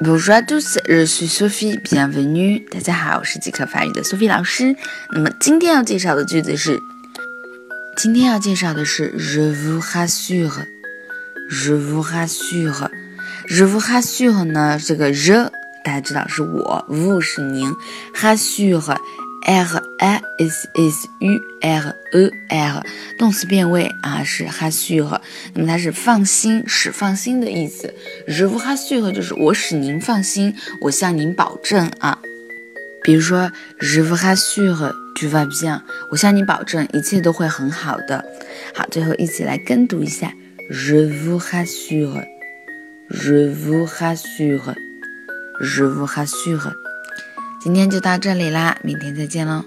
Bonjour à tous, je suis Sophie, bienvenue. 大家好，我是即刻法语的 Sophie 老师。那么今天要介绍的句子是，今天要介绍的是 Je vous rassure, Je vous rassure, Je vous rassure 呢？这个 je 大家知道是我，vous 是您，rassure。R I S S U R E R，动词变位啊是 rassure，那么它是放心，使放心的意思。je vous assure 就是我使您放心，我向您保证啊。比如说，Je vous rassure，tu vas bien，我向你保证一切都会很好的。好，最后一起来跟读一下 je vous assure，je vous assure，je vous assure。今天就到这里啦，明天再见喽。